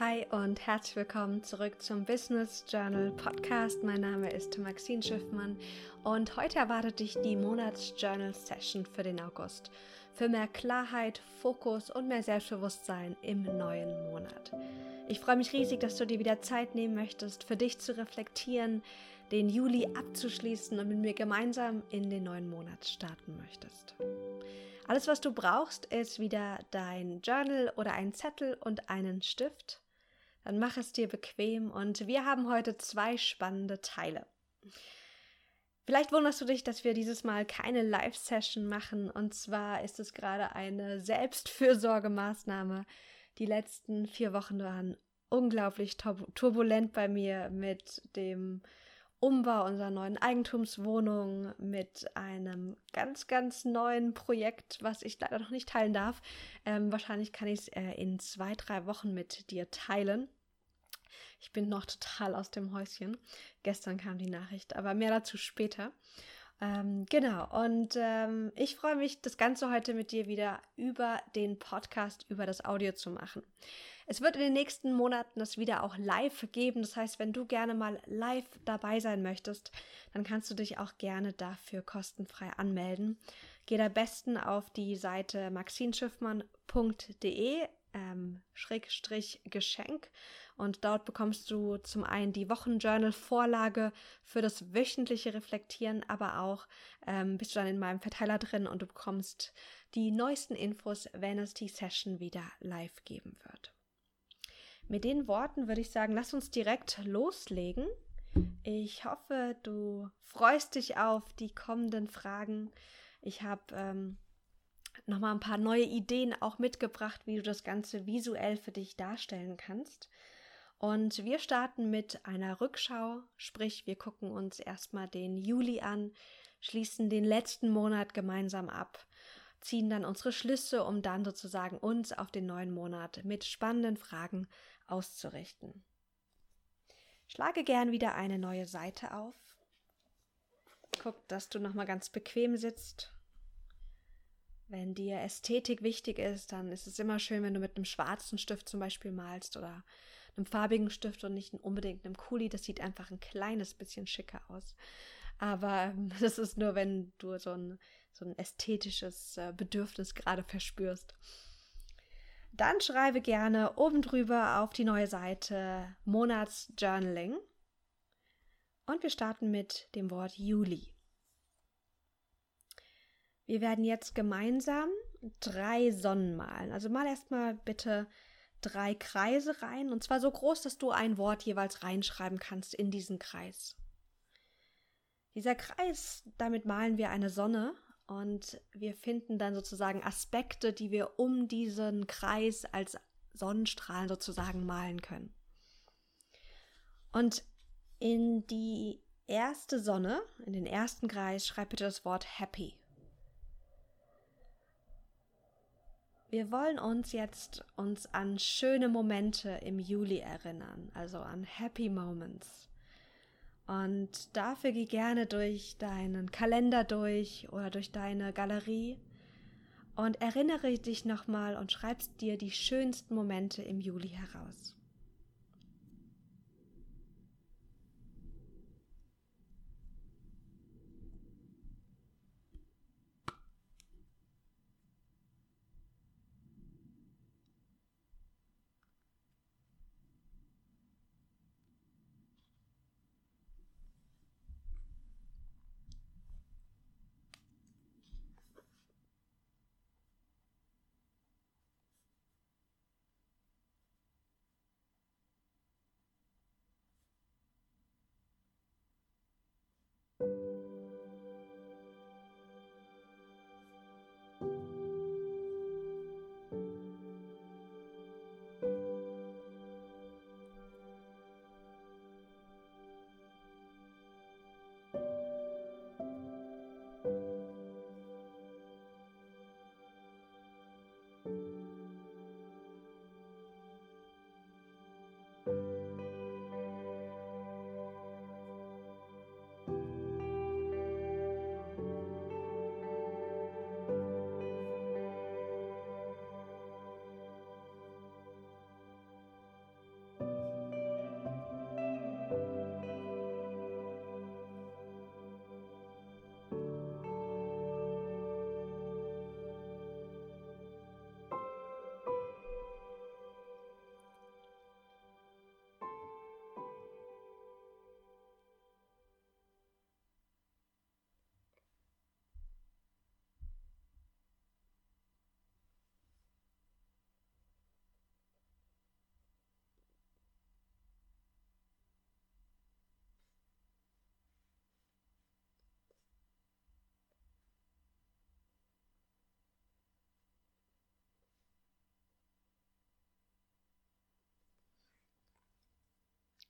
Hi und herzlich willkommen zurück zum Business Journal Podcast. Mein Name ist Maxine Schiffmann und heute erwartet dich die Monatsjournal Session für den August. Für mehr Klarheit, Fokus und mehr Selbstbewusstsein im neuen Monat. Ich freue mich riesig, dass du dir wieder Zeit nehmen möchtest, für dich zu reflektieren, den Juli abzuschließen und mit mir gemeinsam in den neuen Monat starten möchtest. Alles, was du brauchst, ist wieder dein Journal oder ein Zettel und einen Stift dann mach es dir bequem und wir haben heute zwei spannende Teile. Vielleicht wunderst du dich, dass wir dieses Mal keine Live-Session machen und zwar ist es gerade eine Selbstfürsorgemaßnahme. Die letzten vier Wochen waren unglaublich turbulent bei mir mit dem Umbau unserer neuen Eigentumswohnung mit einem ganz, ganz neuen Projekt, was ich leider noch nicht teilen darf. Ähm, wahrscheinlich kann ich es äh, in zwei, drei Wochen mit dir teilen. Ich bin noch total aus dem Häuschen. Gestern kam die Nachricht, aber mehr dazu später. Ähm, genau, und ähm, ich freue mich, das Ganze heute mit dir wieder über den Podcast, über das Audio zu machen. Es wird in den nächsten Monaten das wieder auch live geben. Das heißt, wenn du gerne mal live dabei sein möchtest, dann kannst du dich auch gerne dafür kostenfrei anmelden. Geh am besten auf die Seite maxinschiffmann.de ähm, Schrägstrich Geschenk und dort bekommst du zum einen die Wochenjournal-Vorlage für das wöchentliche Reflektieren, aber auch ähm, bist du dann in meinem Verteiler drin und du bekommst die neuesten Infos, wenn es die Session wieder live geben wird. Mit den Worten würde ich sagen, lass uns direkt loslegen. Ich hoffe, du freust dich auf die kommenden Fragen. Ich habe ähm, nochmal ein paar neue Ideen auch mitgebracht, wie du das Ganze visuell für dich darstellen kannst. Und wir starten mit einer Rückschau, sprich wir gucken uns erstmal den Juli an, schließen den letzten Monat gemeinsam ab, ziehen dann unsere Schlüsse, um dann sozusagen uns auf den neuen Monat mit spannenden Fragen auszurichten. Schlage gern wieder eine neue Seite auf. Guck, dass du nochmal ganz bequem sitzt. Wenn dir Ästhetik wichtig ist, dann ist es immer schön, wenn du mit einem schwarzen Stift zum Beispiel malst oder einem farbigen Stift und nicht unbedingt einem Kuli. Das sieht einfach ein kleines bisschen schicker aus. Aber das ist nur, wenn du so ein, so ein ästhetisches äh, Bedürfnis gerade verspürst. Dann schreibe gerne oben drüber auf die neue Seite Monatsjournaling. Und wir starten mit dem Wort Juli. Wir werden jetzt gemeinsam drei Sonnen malen. Also mal erstmal bitte drei Kreise rein, und zwar so groß, dass du ein Wort jeweils reinschreiben kannst in diesen Kreis. Dieser Kreis, damit malen wir eine Sonne und wir finden dann sozusagen Aspekte, die wir um diesen Kreis als Sonnenstrahlen sozusagen malen können. Und in die erste Sonne, in den ersten Kreis, schreib bitte das Wort happy. Wir wollen uns jetzt uns an schöne Momente im Juli erinnern, also an Happy Moments. Und dafür geh gerne durch deinen Kalender durch oder durch deine Galerie und erinnere dich nochmal und schreibst dir die schönsten Momente im Juli heraus.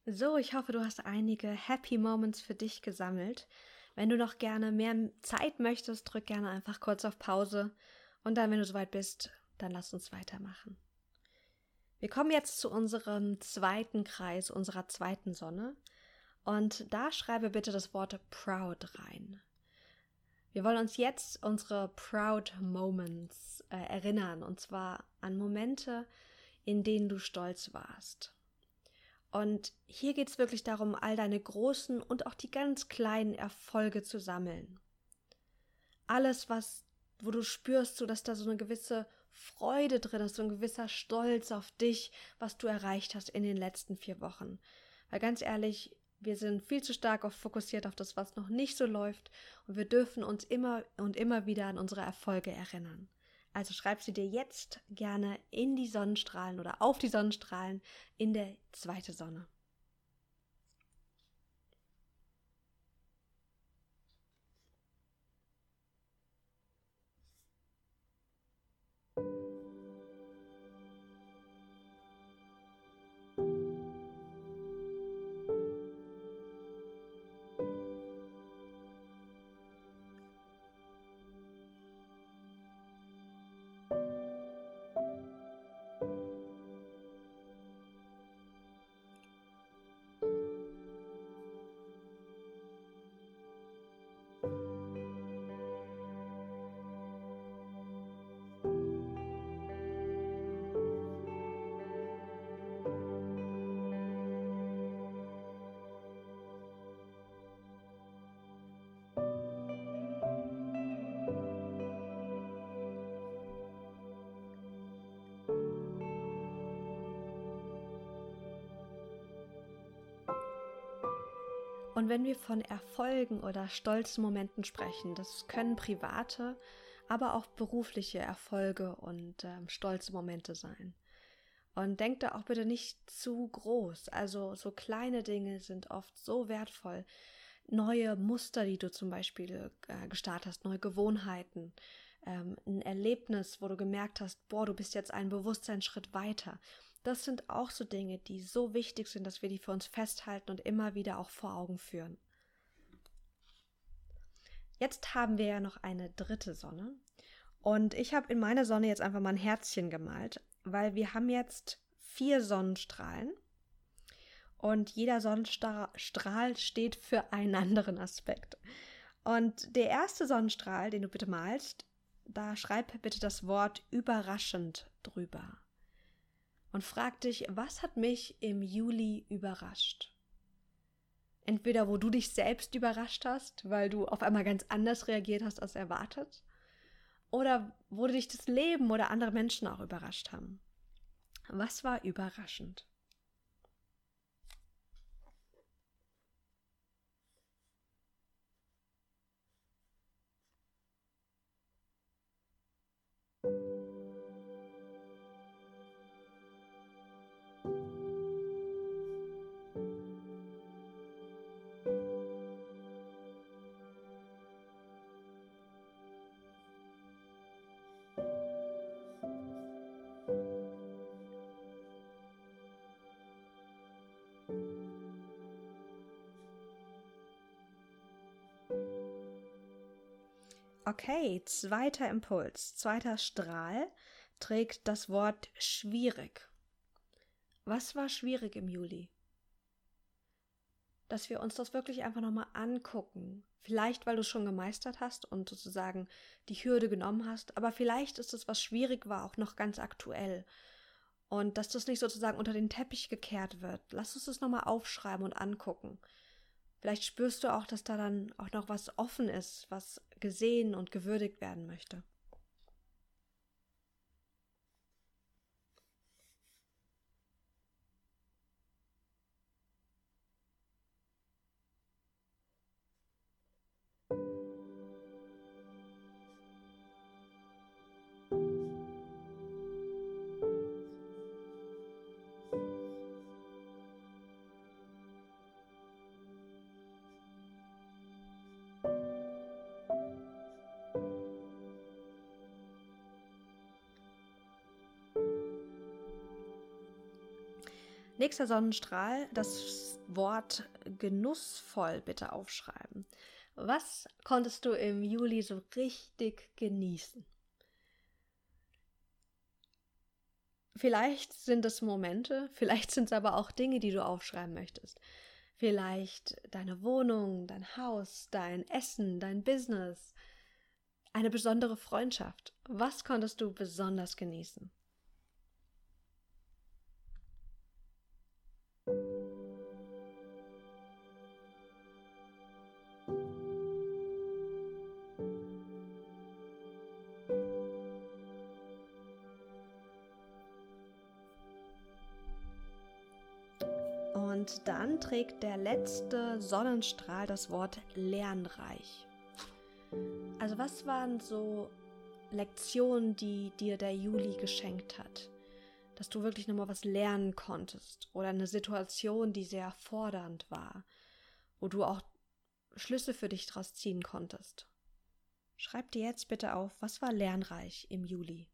So, ich hoffe, du hast einige Happy Moments für dich gesammelt. Wenn du noch gerne mehr Zeit möchtest, drück gerne einfach kurz auf Pause und dann, wenn du soweit bist, dann lass uns weitermachen. Wir kommen jetzt zu unserem zweiten Kreis, unserer zweiten Sonne. Und da schreibe bitte das Wort proud rein. Wir wollen uns jetzt unsere proud moments äh, erinnern, und zwar an Momente, in denen du stolz warst. Und hier geht es wirklich darum, all deine großen und auch die ganz kleinen Erfolge zu sammeln. Alles, was, wo du spürst, so dass da so eine gewisse Freude drin ist, so ein gewisser Stolz auf dich, was du erreicht hast in den letzten vier Wochen. Weil ganz ehrlich, wir sind viel zu stark auf fokussiert auf das, was noch nicht so läuft, und wir dürfen uns immer und immer wieder an unsere Erfolge erinnern. Also schreib sie dir jetzt gerne in die Sonnenstrahlen oder auf die Sonnenstrahlen in der zweite Sonne. Und wenn wir von Erfolgen oder stolzen Momenten sprechen, das können private, aber auch berufliche Erfolge und ähm, stolze Momente sein. Und denk da auch bitte nicht zu groß. Also so kleine Dinge sind oft so wertvoll. Neue Muster, die du zum Beispiel äh, gestartet hast, neue Gewohnheiten, ähm, ein Erlebnis, wo du gemerkt hast, boah, du bist jetzt einen Bewusstseinsschritt weiter. Das sind auch so Dinge, die so wichtig sind, dass wir die für uns festhalten und immer wieder auch vor Augen führen. Jetzt haben wir ja noch eine dritte Sonne. Und ich habe in meiner Sonne jetzt einfach mal ein Herzchen gemalt, weil wir haben jetzt vier Sonnenstrahlen. Und jeder Sonnenstrahl steht für einen anderen Aspekt. Und der erste Sonnenstrahl, den du bitte malst, da schreib bitte das Wort überraschend drüber und frag dich, was hat mich im Juli überrascht? Entweder wo du dich selbst überrascht hast, weil du auf einmal ganz anders reagiert hast als erwartet, oder wo dich das Leben oder andere Menschen auch überrascht haben. Was war überraschend? Okay, zweiter Impuls, zweiter Strahl trägt das Wort schwierig. Was war schwierig im Juli? Dass wir uns das wirklich einfach nochmal angucken. Vielleicht, weil du es schon gemeistert hast und sozusagen die Hürde genommen hast, aber vielleicht ist es, was schwierig war, auch noch ganz aktuell. Und dass das nicht sozusagen unter den Teppich gekehrt wird. Lass uns das nochmal aufschreiben und angucken. Vielleicht spürst du auch, dass da dann auch noch was offen ist, was gesehen und gewürdigt werden möchte. Nächster Sonnenstrahl, das Wort genussvoll bitte aufschreiben. Was konntest du im Juli so richtig genießen? Vielleicht sind es Momente, vielleicht sind es aber auch Dinge, die du aufschreiben möchtest. Vielleicht deine Wohnung, dein Haus, dein Essen, dein Business, eine besondere Freundschaft. Was konntest du besonders genießen? Und dann trägt der letzte Sonnenstrahl das Wort lernreich. Also was waren so Lektionen, die dir der Juli geschenkt hat? Dass du wirklich nochmal was lernen konntest oder eine Situation, die sehr fordernd war, wo du auch Schlüsse für dich draus ziehen konntest. Schreib dir jetzt bitte auf, was war lernreich im Juli?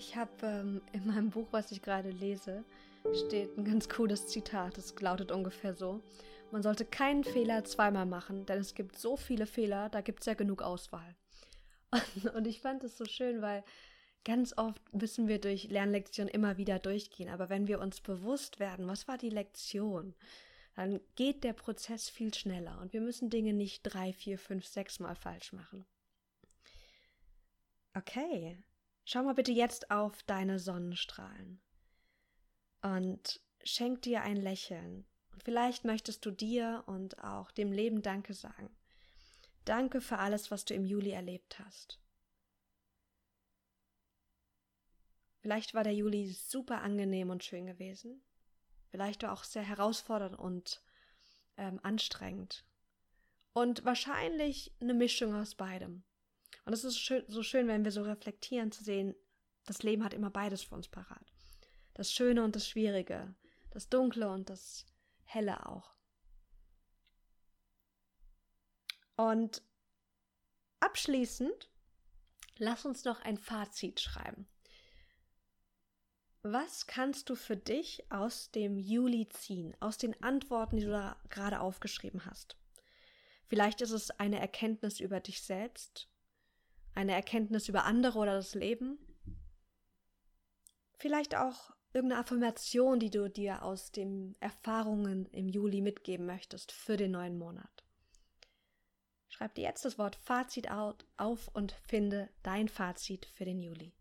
Ich habe ähm, in meinem Buch, was ich gerade lese, steht ein ganz cooles Zitat. Das lautet ungefähr so: Man sollte keinen Fehler zweimal machen, denn es gibt so viele Fehler, da gibt es ja genug Auswahl. Und, und ich fand es so schön, weil ganz oft müssen wir durch Lernlektionen immer wieder durchgehen. Aber wenn wir uns bewusst werden, was war die Lektion, dann geht der Prozess viel schneller und wir müssen Dinge nicht drei, vier, fünf, sechs Mal falsch machen. Okay, Schau mal bitte jetzt auf deine Sonnenstrahlen und schenk dir ein Lächeln. Vielleicht möchtest du dir und auch dem Leben Danke sagen. Danke für alles, was du im Juli erlebt hast. Vielleicht war der Juli super angenehm und schön gewesen. Vielleicht war auch sehr herausfordernd und ähm, anstrengend. Und wahrscheinlich eine Mischung aus beidem. Und es ist so schön, wenn wir so reflektieren, zu sehen, das Leben hat immer beides für uns parat. Das Schöne und das Schwierige, das Dunkle und das Helle auch. Und abschließend, lass uns noch ein Fazit schreiben. Was kannst du für dich aus dem Juli ziehen, aus den Antworten, die du da gerade aufgeschrieben hast? Vielleicht ist es eine Erkenntnis über dich selbst, eine Erkenntnis über andere oder das Leben. Vielleicht auch irgendeine Affirmation, die du dir aus den Erfahrungen im Juli mitgeben möchtest für den neuen Monat. Schreib dir jetzt das Wort Fazit auf und finde dein Fazit für den Juli.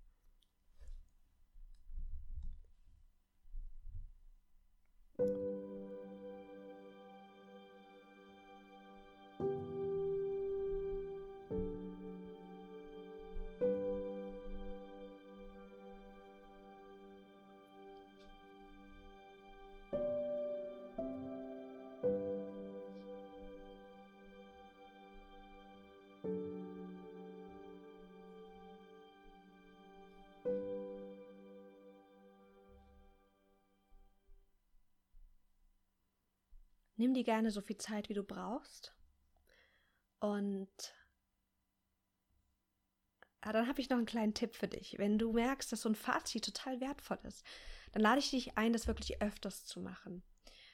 Nimm dir gerne so viel Zeit, wie du brauchst. Und ja, dann habe ich noch einen kleinen Tipp für dich. Wenn du merkst, dass so ein Fazit total wertvoll ist, dann lade ich dich ein, das wirklich öfters zu machen.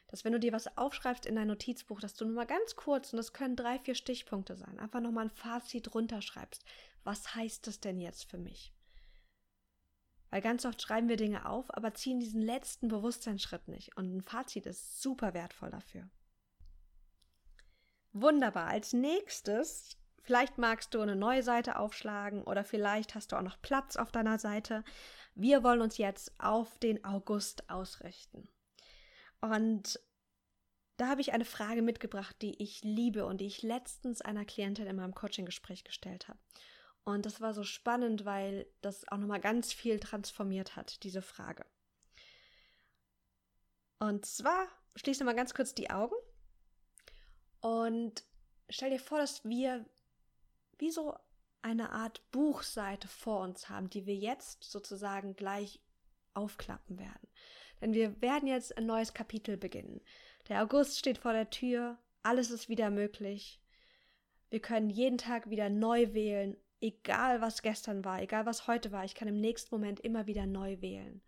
Dass wenn du dir was aufschreibst in dein Notizbuch, dass du nur mal ganz kurz, und das können drei, vier Stichpunkte sein, einfach nochmal ein Fazit runterschreibst. Was heißt das denn jetzt für mich? Weil ganz oft schreiben wir Dinge auf, aber ziehen diesen letzten Bewusstseinsschritt nicht. Und ein Fazit ist super wertvoll dafür. Wunderbar. Als nächstes, vielleicht magst du eine neue Seite aufschlagen oder vielleicht hast du auch noch Platz auf deiner Seite. Wir wollen uns jetzt auf den August ausrichten. Und da habe ich eine Frage mitgebracht, die ich liebe und die ich letztens einer Klientin in meinem Coaching-Gespräch gestellt habe. Und das war so spannend, weil das auch nochmal ganz viel transformiert hat, diese Frage. Und zwar, schließe mal ganz kurz die Augen Und stell dir vor, dass wir wie so eine Art Buchseite vor uns haben, die wir jetzt sozusagen gleich aufklappen werden. Denn wir werden jetzt ein neues Kapitel beginnen. Der August steht vor der Tür, alles ist wieder möglich. Wir können jeden Tag wieder neu wählen, egal was gestern war, egal was heute war. Ich kann im nächsten Moment immer wieder neu wählen.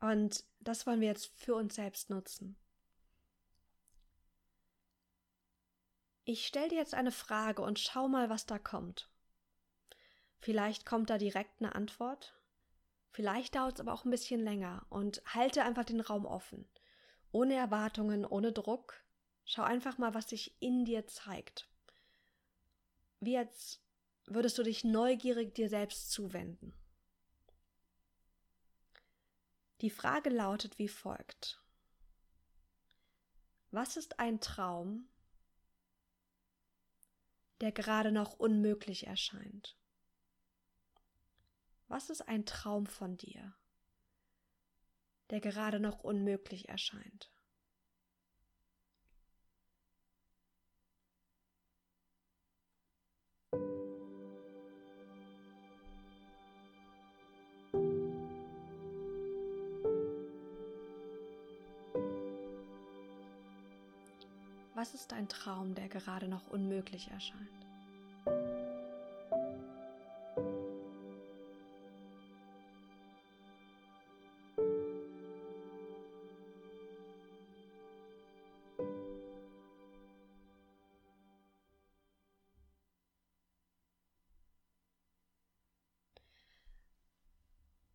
Und das wollen wir jetzt für uns selbst nutzen. Ich stelle dir jetzt eine Frage und schau mal, was da kommt. Vielleicht kommt da direkt eine Antwort. Vielleicht dauert es aber auch ein bisschen länger und halte einfach den Raum offen. Ohne Erwartungen, ohne Druck. Schau einfach mal, was sich in dir zeigt. Wie als würdest du dich neugierig dir selbst zuwenden. Die Frage lautet wie folgt. Was ist ein Traum, der gerade noch unmöglich erscheint? Was ist ein Traum von dir, der gerade noch unmöglich erscheint? Was ist ein Traum, der gerade noch unmöglich erscheint?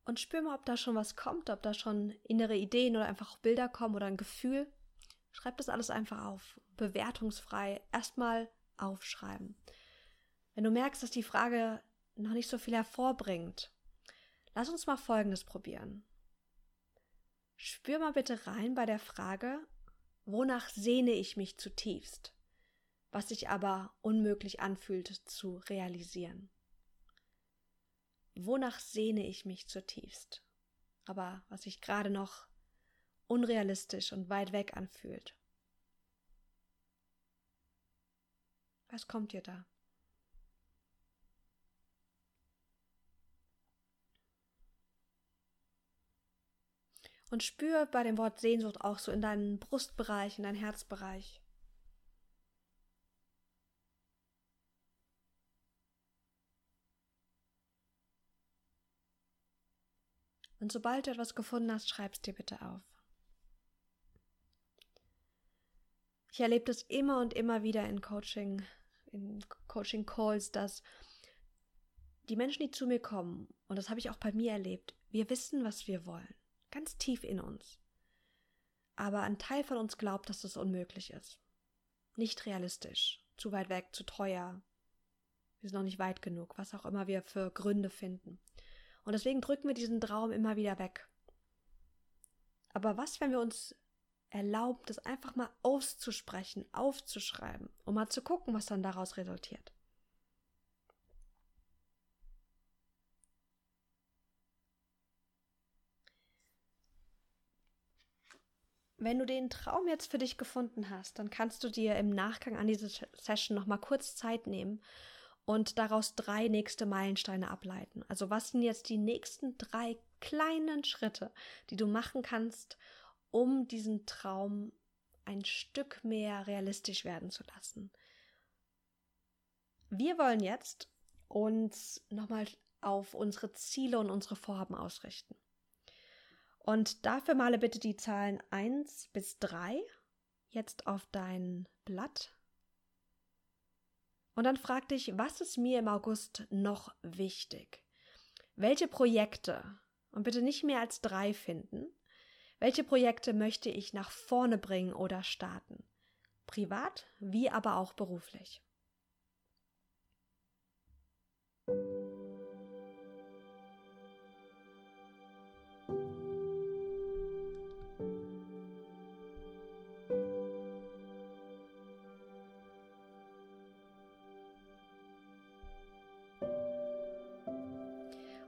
Und spür mal, ob da schon was kommt, ob da schon innere Ideen oder einfach Bilder kommen oder ein Gefühl. Schreib das alles einfach auf bewertungsfrei erstmal aufschreiben. Wenn du merkst, dass die Frage noch nicht so viel hervorbringt, lass uns mal Folgendes probieren. Spür mal bitte rein bei der Frage, wonach sehne ich mich zutiefst, was sich aber unmöglich anfühlt zu realisieren. Wonach sehne ich mich zutiefst, aber was sich gerade noch unrealistisch und weit weg anfühlt. Was kommt dir da? Und spür bei dem Wort Sehnsucht auch so in deinen Brustbereich, in deinen Herzbereich. Und sobald du etwas gefunden hast, schreib's dir bitte auf. Ich erlebe das immer und immer wieder in Coaching in Coaching Calls, dass die Menschen, die zu mir kommen, und das habe ich auch bei mir erlebt, wir wissen, was wir wollen, ganz tief in uns. Aber ein Teil von uns glaubt, dass das unmöglich ist. Nicht realistisch, zu weit weg, zu teuer. Wir sind noch nicht weit genug, was auch immer wir für Gründe finden. Und deswegen drücken wir diesen Traum immer wieder weg. Aber was, wenn wir uns erlaubt, es einfach mal auszusprechen, aufzuschreiben, um mal zu gucken, was dann daraus resultiert. Wenn du den Traum jetzt für dich gefunden hast, dann kannst du dir im Nachgang an diese Session noch mal kurz Zeit nehmen und daraus drei nächste Meilensteine ableiten. Also was sind jetzt die nächsten drei kleinen Schritte, die du machen kannst, um diesen Traum ein Stück mehr realistisch werden zu lassen. Wir wollen jetzt uns nochmal auf unsere Ziele und unsere Vorhaben ausrichten. Und dafür male bitte die Zahlen 1 bis 3 jetzt auf dein Blatt. Und dann frag dich, was ist mir im August noch wichtig? Welche Projekte, und bitte nicht mehr als drei finden, welche Projekte möchte ich nach vorne bringen oder starten? Privat wie aber auch beruflich.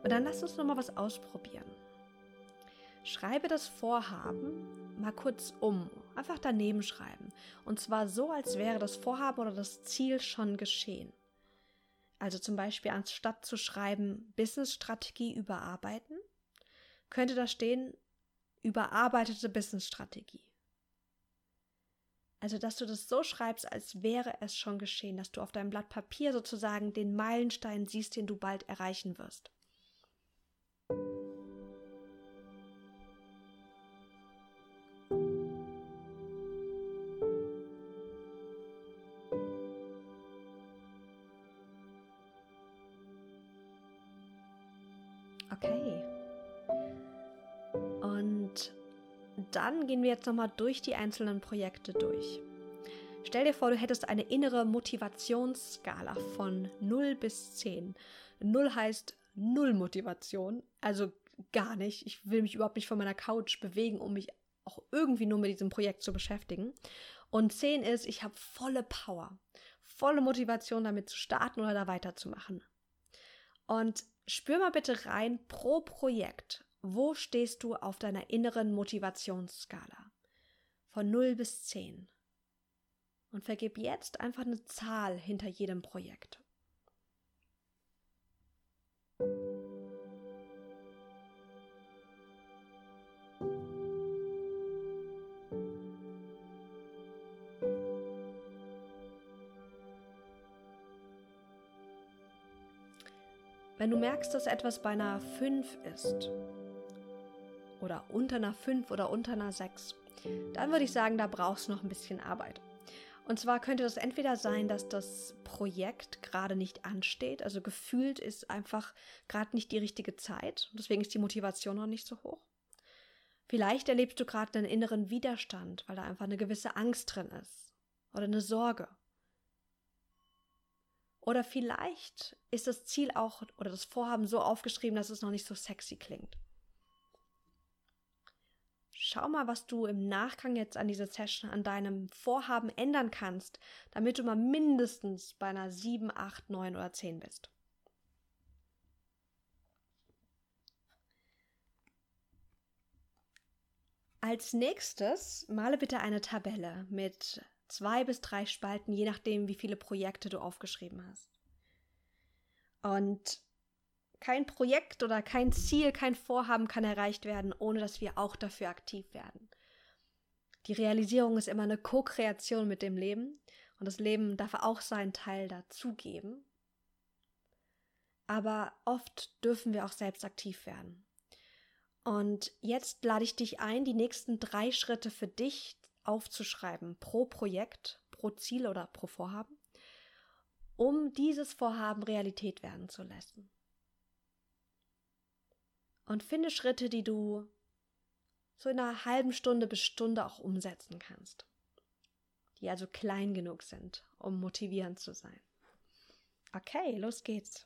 Und dann lass uns noch mal was ausprobieren. Schreibe das Vorhaben mal kurz um. einfach daneben schreiben. Und zwar so, als wäre das Vorhaben oder das Ziel schon geschehen. Also zum Beispiel anstatt zu schreiben Business-Strategie überarbeiten, könnte da stehen überarbeitete Business-Strategie. Also, dass du das so schreibst, als wäre es schon geschehen, dass du auf deinem Blatt Papier sozusagen den Meilenstein siehst, den du bald erreichen wirst. Gehen wir jetzt nochmal durch die einzelnen Projekte durch. Stell dir vor, du hättest eine innere Motivationsskala von 0 bis 10. 0 heißt null Motivation, also gar nicht. Ich will mich überhaupt nicht von meiner Couch bewegen, um mich auch irgendwie nur mit diesem Projekt zu beschäftigen. Und 10 ist, ich habe volle Power, volle Motivation damit zu starten oder da weiterzumachen. Und spür mal bitte rein pro Projekt. Wo stehst du auf deiner inneren Motivationsskala? Von 0 bis 10. Und vergib jetzt einfach eine Zahl hinter jedem Projekt. Wenn du merkst, dass etwas bei einer 5 ist oder unter einer 5 oder unter einer 6, dann würde ich sagen, da brauchst du noch ein bisschen Arbeit. Und zwar könnte das entweder sein, dass das Projekt gerade nicht ansteht, also gefühlt ist einfach gerade nicht die richtige Zeit, deswegen ist die Motivation noch nicht so hoch. Vielleicht erlebst du gerade einen inneren Widerstand, weil da einfach eine gewisse Angst drin ist oder eine Sorge. Oder vielleicht ist das Ziel auch oder das Vorhaben so aufgeschrieben, dass es noch nicht so sexy klingt. Schau mal, was du im Nachgang jetzt an dieser Session, an deinem Vorhaben ändern kannst, damit du mal mindestens bei einer 7, 8, 9 oder 10 bist. Als nächstes male bitte eine Tabelle mit zwei bis drei Spalten, je nachdem, wie viele Projekte du aufgeschrieben hast. Und kein Projekt oder kein Ziel, kein Vorhaben kann erreicht werden, ohne dass wir auch dafür aktiv werden. Die Realisierung ist immer eine Co-Kreation mit dem Leben und das Leben darf auch seinen Teil dazugeben. Aber oft dürfen wir auch selbst aktiv werden. Und jetzt lade ich dich ein, die nächsten drei Schritte für dich aufzuschreiben, pro Projekt, pro Ziel oder pro Vorhaben, um dieses Vorhaben Realität werden zu lassen. Und finde Schritte, die du so in einer halben Stunde bis Stunde auch umsetzen kannst, die also klein genug sind, um motivierend zu sein. Okay, los geht's.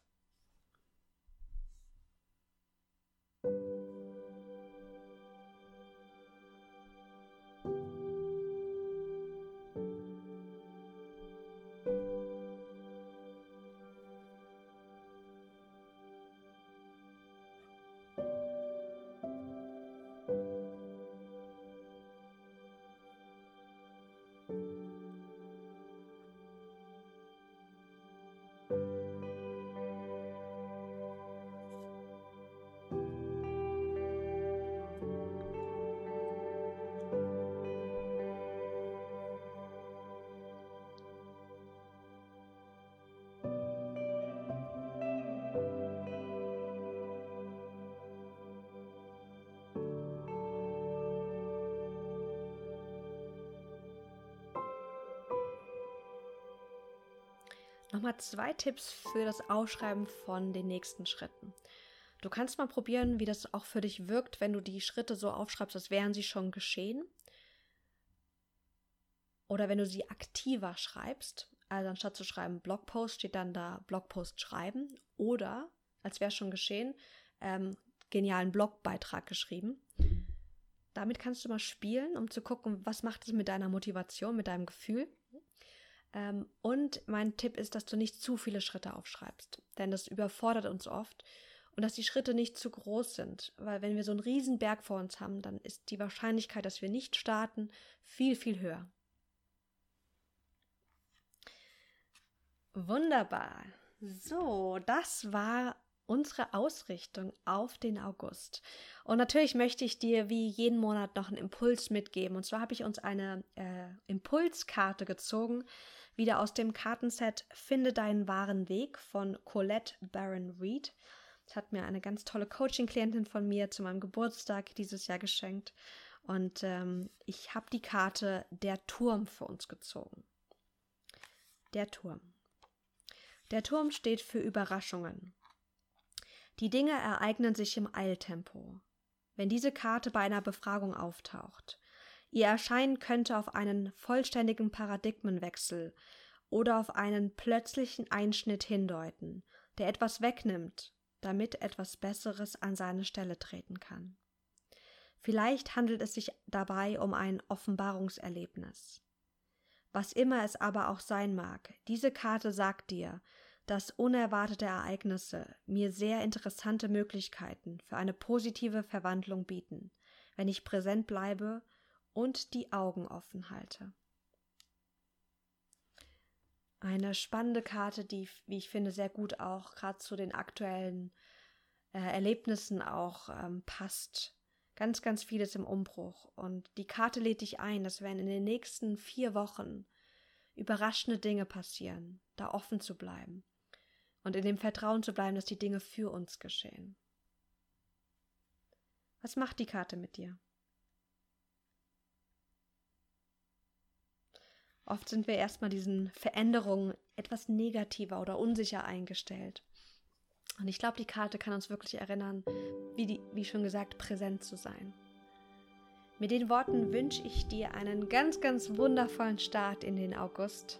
Nochmal zwei Tipps für das Aufschreiben von den nächsten Schritten. Du kannst mal probieren, wie das auch für dich wirkt, wenn du die Schritte so aufschreibst, als wären sie schon geschehen. Oder wenn du sie aktiver schreibst, also anstatt zu schreiben Blogpost, steht dann da Blogpost schreiben. Oder, als wäre schon geschehen, ähm, genialen Blogbeitrag geschrieben. Damit kannst du mal spielen, um zu gucken, was macht es mit deiner Motivation, mit deinem Gefühl. Ähm, und mein Tipp ist, dass du nicht zu viele Schritte aufschreibst, denn das überfordert uns oft und dass die Schritte nicht zu groß sind, weil wenn wir so einen riesen Berg vor uns haben, dann ist die Wahrscheinlichkeit, dass wir nicht starten, viel, viel höher. Wunderbar. So, das war unsere Ausrichtung auf den August. Und natürlich möchte ich dir wie jeden Monat noch einen Impuls mitgeben. Und zwar habe ich uns eine äh, Impulskarte gezogen, wieder aus dem Kartenset Finde deinen wahren Weg von Colette Baron Reed. Das hat mir eine ganz tolle Coaching-Klientin von mir zu meinem Geburtstag dieses Jahr geschenkt. Und ähm, ich habe die Karte Der Turm für uns gezogen. Der Turm. Der Turm steht für Überraschungen. Die Dinge ereignen sich im Eiltempo. Wenn diese Karte bei einer Befragung auftaucht, ihr Erscheinen könnte auf einen vollständigen Paradigmenwechsel oder auf einen plötzlichen Einschnitt hindeuten, der etwas wegnimmt, damit etwas Besseres an seine Stelle treten kann. Vielleicht handelt es sich dabei um ein Offenbarungserlebnis. Was immer es aber auch sein mag, diese Karte sagt dir, dass unerwartete Ereignisse mir sehr interessante Möglichkeiten für eine positive Verwandlung bieten, wenn ich präsent bleibe und die Augen offen halte. Eine spannende Karte, die, wie ich finde, sehr gut auch gerade zu den aktuellen äh, Erlebnissen auch ähm, passt. Ganz, ganz vieles im Umbruch. Und die Karte lädt dich ein, dass wenn in den nächsten vier Wochen überraschende Dinge passieren, da offen zu bleiben und in dem Vertrauen zu bleiben, dass die Dinge für uns geschehen. Was macht die Karte mit dir? Oft sind wir erstmal diesen Veränderungen etwas negativer oder unsicher eingestellt. Und ich glaube, die Karte kann uns wirklich erinnern, wie, die, wie schon gesagt, präsent zu sein. Mit den Worten wünsche ich dir einen ganz, ganz wundervollen Start in den August.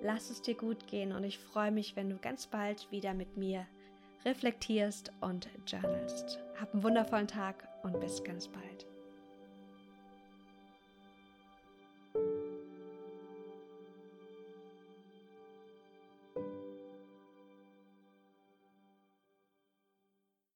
Lass es dir gut gehen und ich freue mich, wenn du ganz bald wieder mit mir reflektierst und journalst. Hab einen wundervollen Tag und bis ganz bald.